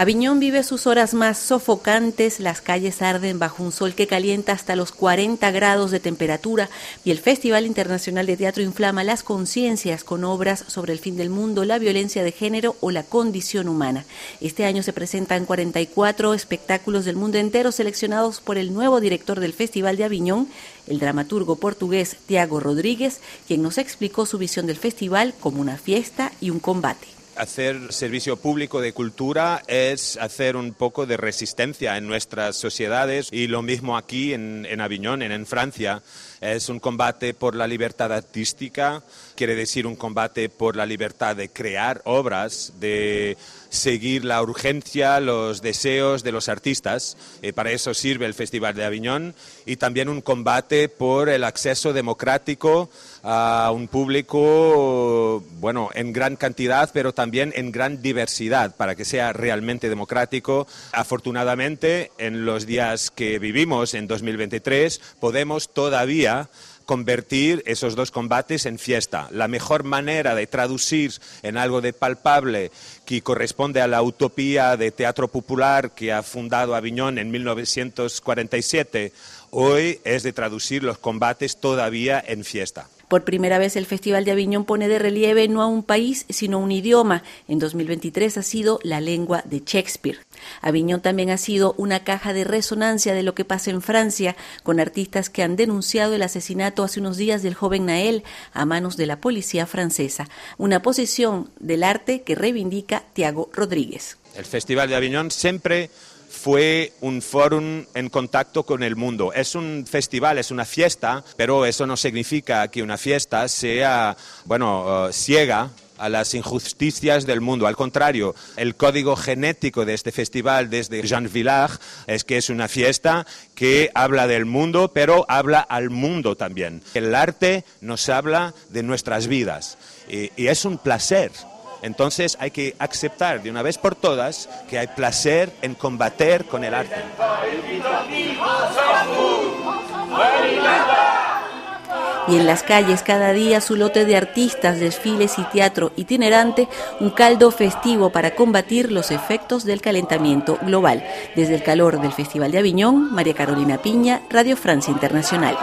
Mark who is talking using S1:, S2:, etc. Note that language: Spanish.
S1: Aviñón vive sus horas más sofocantes, las calles arden bajo un sol que calienta hasta los 40 grados de temperatura y el Festival Internacional de Teatro inflama las conciencias con obras sobre el fin del mundo, la violencia de género o la condición humana. Este año se presentan 44 espectáculos del mundo entero seleccionados por el nuevo director del Festival de Aviñón, el dramaturgo portugués Tiago Rodríguez, quien nos explicó su visión del festival como una fiesta y un combate
S2: hacer servicio público de cultura es hacer un poco de resistencia en nuestras sociedades y lo mismo aquí en, en Aviñón, en, en Francia. Es un combate por la libertad artística, quiere decir un combate por la libertad de crear obras, de seguir la urgencia, los deseos de los artistas. y para eso sirve el Festival de Aviñón y también un combate por el acceso democrático a un público, bueno, en gran cantidad, pero también en gran diversidad, para que sea realmente democrático. Afortunadamente, en los días que vivimos, en 2023, podemos todavía convertir esos dos combates en fiesta. La mejor manera de traducir en algo de palpable que corresponde a la utopía de teatro popular que ha fundado Aviñón en 1947, hoy es de traducir los combates todavía en fiesta.
S1: Por primera vez el Festival de Aviñón pone de relieve no a un país, sino un idioma. En 2023 ha sido la lengua de Shakespeare. Aviñón también ha sido una caja de resonancia de lo que pasa en Francia, con artistas que han denunciado el asesinato hace unos días del joven Nael a manos de la policía francesa. Una posición del arte que reivindica Tiago Rodríguez.
S2: El Festival de Aviñón siempre fue un foro en contacto con el mundo. Es un festival, es una fiesta, pero eso no significa que una fiesta sea, bueno, uh, ciega a las injusticias del mundo. Al contrario, el código genético de este festival desde Jean Villard es que es una fiesta que habla del mundo, pero habla al mundo también. El arte nos habla de nuestras vidas y es un placer entonces hay que aceptar de una vez por todas que hay placer en combater con el arte.
S1: Y en las calles cada día su lote de artistas, desfiles y teatro itinerante, un caldo festivo para combatir los efectos del calentamiento global. Desde el calor del Festival de Aviñón, María Carolina Piña, Radio Francia Internacional.